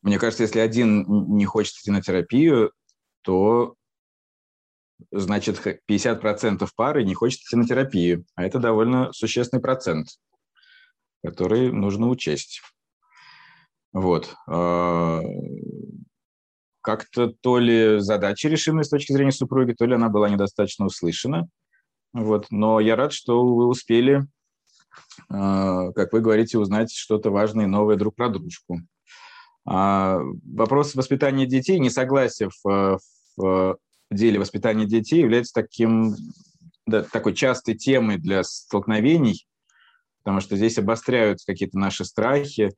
Мне кажется, если один не хочет идти на терапию, то значит 50% пары не хочет идти на терапию. А это довольно существенный процент, который нужно учесть. Вот. Как-то то ли задачи решены с точки зрения супруги, то ли она была недостаточно услышана. Вот. Но я рад, что вы успели, а, как вы говорите, узнать что-то важное и новое друг про дружку. А, вопрос воспитания детей, несогласие в, в деле воспитания детей является таким, да, такой частой темой для столкновений, потому что здесь обостряются какие-то наши страхи,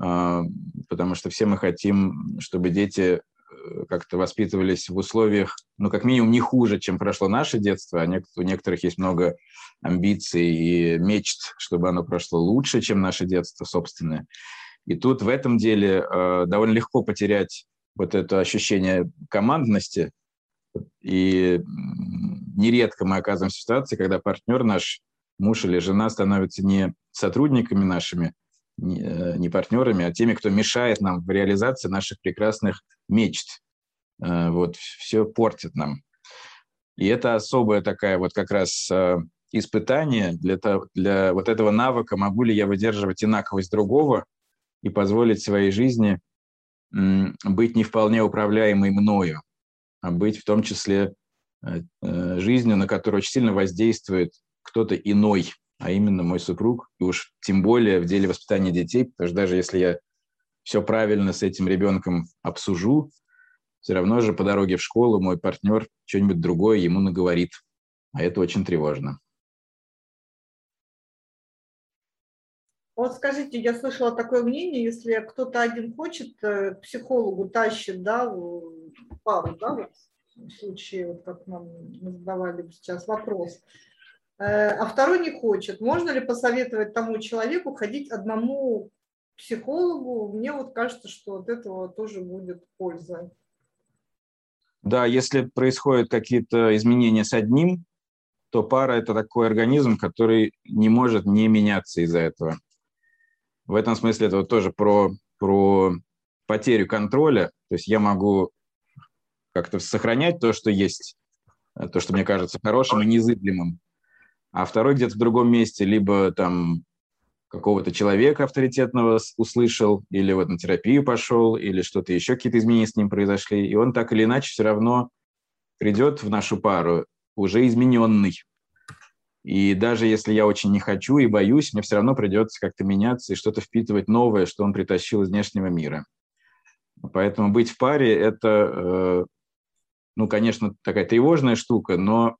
а, потому что все мы хотим, чтобы дети как-то воспитывались в условиях, ну, как минимум, не хуже, чем прошло наше детство, а у некоторых есть много амбиций и мечт, чтобы оно прошло лучше, чем наше детство собственное. И тут в этом деле э, довольно легко потерять вот это ощущение командности, и нередко мы оказываемся в ситуации, когда партнер наш, муж или жена становятся не сотрудниками нашими, Э, не партнерами, а теми, кто мешает нам в реализации наших прекрасных мечт. Э, вот, все портит нам. И это особая такая вот как раз э, испытание для, для вот этого навыка, могу ли я выдерживать инаковость другого и позволить своей жизни быть не вполне управляемой мною, а быть в том числе жизнью, на которую очень сильно воздействует кто-то иной, а именно мой супруг, и уж тем более в деле воспитания детей, потому что даже если я все правильно с этим ребенком обсужу, все равно же по дороге в школу мой партнер что-нибудь другое ему наговорит, а это очень тревожно. Вот скажите, я слышала такое мнение, если кто-то один хочет, э, психологу тащит, да, пару, да, вот в случае, вот как нам задавали сейчас вопрос, а второй не хочет. Можно ли посоветовать тому человеку ходить одному психологу? Мне вот кажется, что от этого тоже будет польза. Да, если происходят какие-то изменения с одним, то пара – это такой организм, который не может не меняться из-за этого. В этом смысле это вот тоже про, про потерю контроля. То есть я могу как-то сохранять то, что есть, то, что мне кажется хорошим и незыблемым. А второй где-то в другом месте, либо там какого-то человека авторитетного услышал, или вот на терапию пошел, или что-то еще, какие-то изменения с ним произошли, и он так или иначе все равно придет в нашу пару уже измененный. И даже если я очень не хочу и боюсь, мне все равно придется как-то меняться и что-то впитывать новое, что он притащил из внешнего мира. Поэтому быть в паре – это, э, ну, конечно, такая тревожная штука, но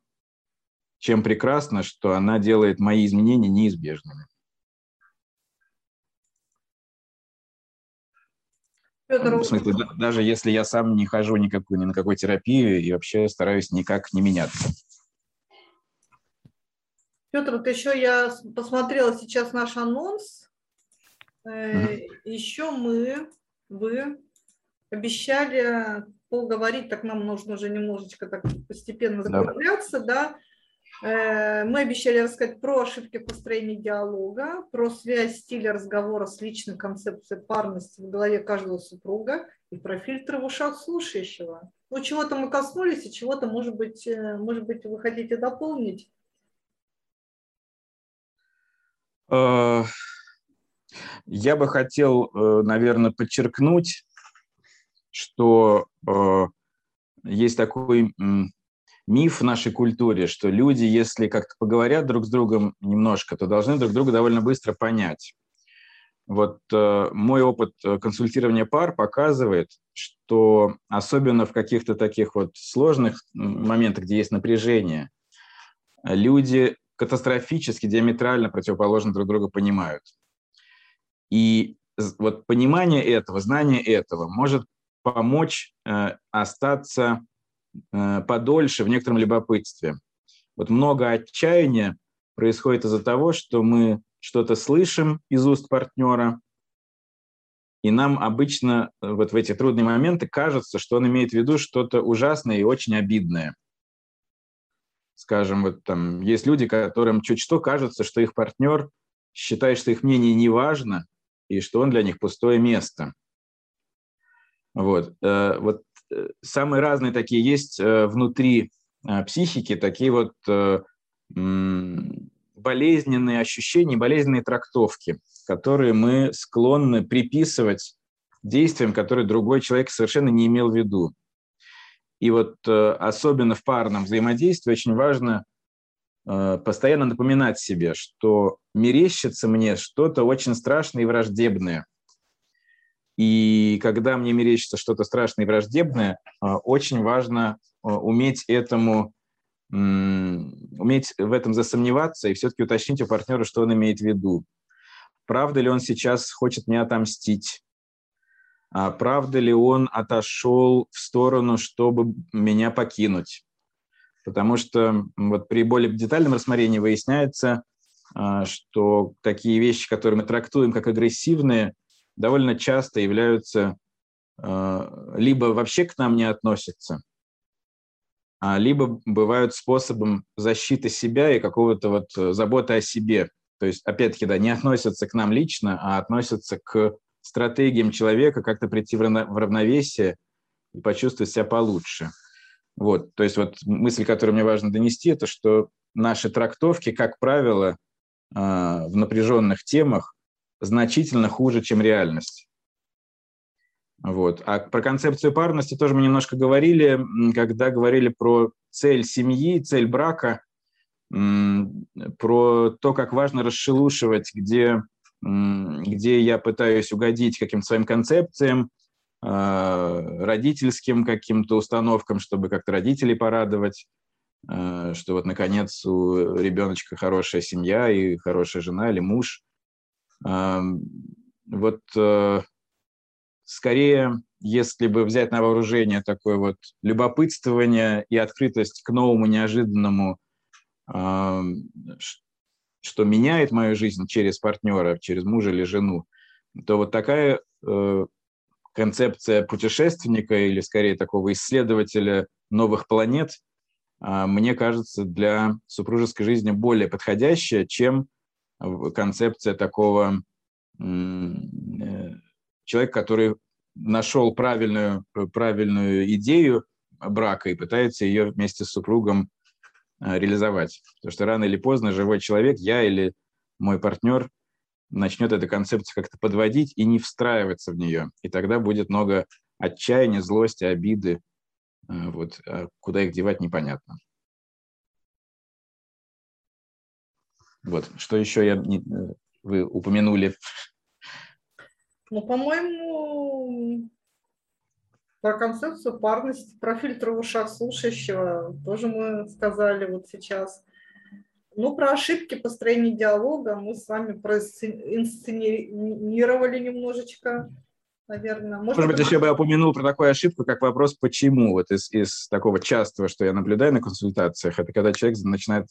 чем прекрасно, что она делает мои изменения неизбежными. Петр... В смысле, даже если я сам не хожу никакую, ни на какой терапию и вообще стараюсь никак не меняться. Петр, вот еще я посмотрела сейчас наш анонс. Mm-hmm. Еще мы, вы обещали поговорить, так нам нужно уже немножечко так постепенно закругляться, да, Э, мы обещали рассказать про ошибки в построении диалога, про связь стиля разговора с личной концепцией парности в голове каждого супруга и про фильтры в ушах слушающего. Ну, чего-то мы коснулись, и чего-то, может быть, э, может быть, вы хотите дополнить? Э, я бы хотел, наверное, подчеркнуть, что есть такой миф в нашей культуре, что люди, если как-то поговорят друг с другом немножко, то должны друг друга довольно быстро понять. Вот э, мой опыт э, консультирования пар показывает, что особенно в каких-то таких вот сложных моментах, где есть напряжение, люди катастрофически, диаметрально противоположно друг друга понимают. И вот понимание этого, знание этого может помочь э, остаться подольше в некотором любопытстве. Вот много отчаяния происходит из-за того, что мы что-то слышим из уст партнера, и нам обычно э, вот в эти трудные моменты кажется, что он имеет в виду что-то ужасное и очень обидное. Скажем, вот там есть люди, которым чуть что кажется, что их партнер считает, что их мнение не важно, и что он для них пустое место. Вот. Э, вот самые разные такие есть э, внутри э, психики, такие вот э, болезненные ощущения, болезненные трактовки, которые мы склонны приписывать действиям, которые другой человек совершенно не имел в виду. И вот особенно в парном взаимодействии очень важно постоянно напоминать себе, что мерещится мне что-то очень страшное и враждебное – и когда мне мерещится что-то страшное и враждебное, а, очень важно а, уметь этому уметь в этом засомневаться и все-таки уточнить у партнера, что он имеет в виду. Правда ли он сейчас хочет мне отомстить? А правда ли он отошел в сторону, чтобы меня покинуть? Потому что вот при более детальном рассмотрении выясняется, а, что такие вещи, которые мы трактуем как агрессивные, довольно часто являются э, либо вообще к нам не относятся, а либо бывают способом защиты себя и какого-то вот э, заботы о себе. То есть, опять-таки, да, не относятся к нам лично, а относятся к стратегиям человека как-то прийти в равновесие и почувствовать себя получше. Вот, то есть вот мысль, которую мне важно донести, это что наши трактовки, как правило, э, в напряженных темах значительно хуже, чем реальность. Вот. А про концепцию парности тоже мы немножко говорили, когда говорили про цель семьи, цель брака, про то, как важно расшелушивать, где, где я пытаюсь угодить каким-то своим концепциям, а, родительским каким-то установкам, чтобы как-то родителей порадовать, а, что вот, наконец, у ребеночка хорошая семья и хорошая жена или муж – вот э, скорее, если бы взять на вооружение такое вот любопытствование и открытость к новому, неожиданному, что меняет мою жизнь через партнера, через мужа или жену, то вот такая э, концепция путешественника или скорее такого исследователя новых планет, а, мне кажется, для супружеской жизни более подходящая, чем концепция такого э, человека, который нашел правильную, правильную идею брака и пытается ее вместе с супругом э, реализовать. Потому что рано или поздно живой человек, я или мой партнер, начнет эту концепцию как-то подводить и не встраиваться в нее. И тогда будет много отчаяния, злости, обиды. Э, вот, а куда их девать, непонятно. Вот, что еще я не, вы упомянули? Ну, по-моему, про концепцию парности, про фильтр в ушах слушающего тоже мы сказали вот сейчас. Ну, про ошибки построения диалога мы с вами проинсценировали немножечко, наверное. Может, Может быть, еще бы я упомянул про такую ошибку, как вопрос «почему?». Вот из, из такого частого, что я наблюдаю на консультациях, это когда человек начинает,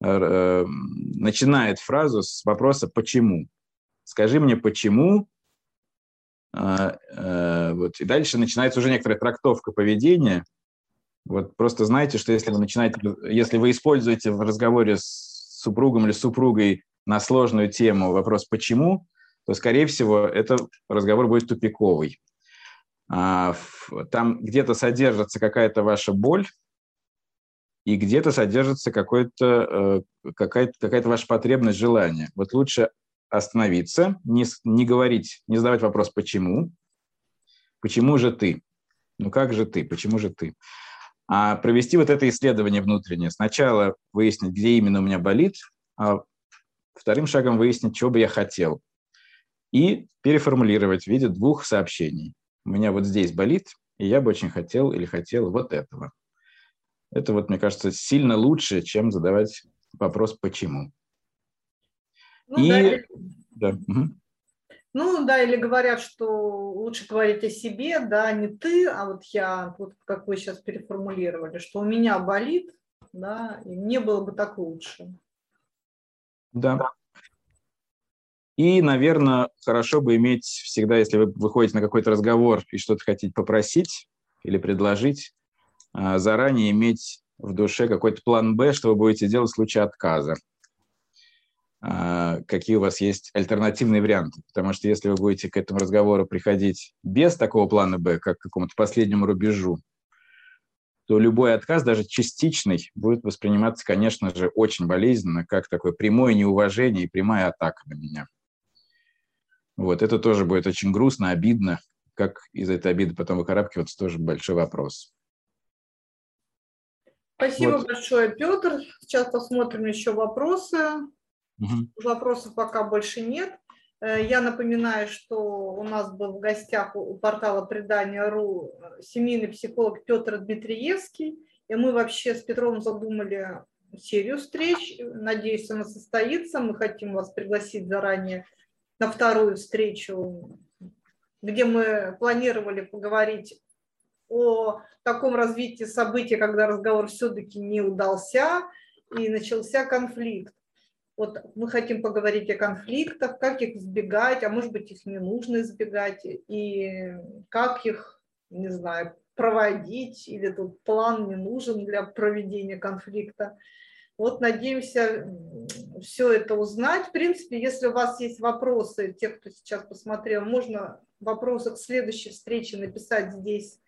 начинает фразу с вопроса «почему?». Скажи мне, почему э, э, вот. И дальше начинается уже некоторая трактовка поведения – вот просто знайте, что если вы начинаете, если вы используете в разговоре с супругом или супругой на сложную тему вопрос «почему?», то, скорее всего, этот разговор будет тупиковый. А, там где-то содержится какая-то ваша боль, и где-то содержится какой-то, э, какая-то, какая-то ваша потребность, желание. Вот лучше остановиться, не, не говорить, не задавать вопрос «почему?», «почему же ты?», «ну как же ты?», «почему же ты?». А провести вот это исследование внутреннее. Сначала выяснить, где именно у меня болит, а вторым шагом выяснить, чего бы я хотел. И переформулировать в виде двух сообщений. У меня вот здесь болит, и я бы очень хотел или хотел вот этого. Это вот, мне кажется, сильно лучше, чем задавать вопрос «почему?». Ну, и... да, да. Угу. Ну, да, или говорят, что лучше говорить о себе, да, не ты, а вот я, вот как вы сейчас переформулировали, что у меня болит, да, и мне было бы так лучше. Да. И, наверное, хорошо бы иметь всегда, если вы выходите на какой-то разговор и что-то хотите попросить или предложить, заранее иметь в душе какой-то план «Б», что вы будете делать в случае отказа. А, какие у вас есть альтернативные варианты. Потому что если вы будете к этому разговору приходить без такого плана «Б», как к какому-то последнему рубежу, то любой отказ, даже частичный, будет восприниматься, конечно же, очень болезненно, как такое прямое неуважение и прямая атака на меня. Вот, это тоже будет очень грустно, обидно. Как из этой обиды потом выкарабкиваться, тоже большой вопрос. Спасибо вот. большое, Петр. Сейчас посмотрим еще вопросы. Угу. Вопросов пока больше нет. Э, я напоминаю, что у нас был в гостях у портала предания.ру семейный психолог Петр Дмитриевский. И мы вообще с Петром задумали серию встреч. Надеюсь, она состоится. Мы хотим вас пригласить заранее на вторую встречу, где мы планировали поговорить о таком развитии событий, когда разговор все-таки не удался и начался конфликт. Вот мы хотим поговорить о конфликтах, как их избегать, а может быть их не нужно избегать, и как их, не знаю, проводить, или тут план не нужен для проведения конфликта. Вот надеемся все это узнать. В принципе, если у вас есть вопросы, те, кто сейчас посмотрел, можно вопросы к следующей встрече написать здесь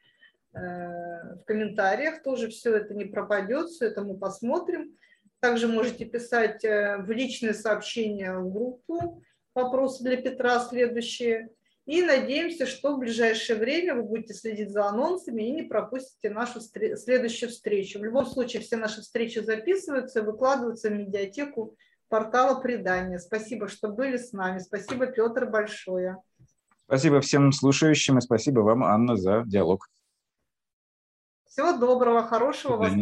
в комментариях. Тоже все это не пропадет, все это мы посмотрим. Также можете писать э, в личные сообщения в группу вопросы для Петра следующие. И надеемся, что в ближайшее время вы будете следить за анонсами и не пропустите нашу следующую встречу. В любом случае, все наши встречи записываются и выкладываются в медиатеку портала предания. Спасибо, что были с нами. Спасибо, Петр, большое. Спасибо всем слушающим и спасибо вам, Анна, за диалог. Всего доброго, хорошего вас.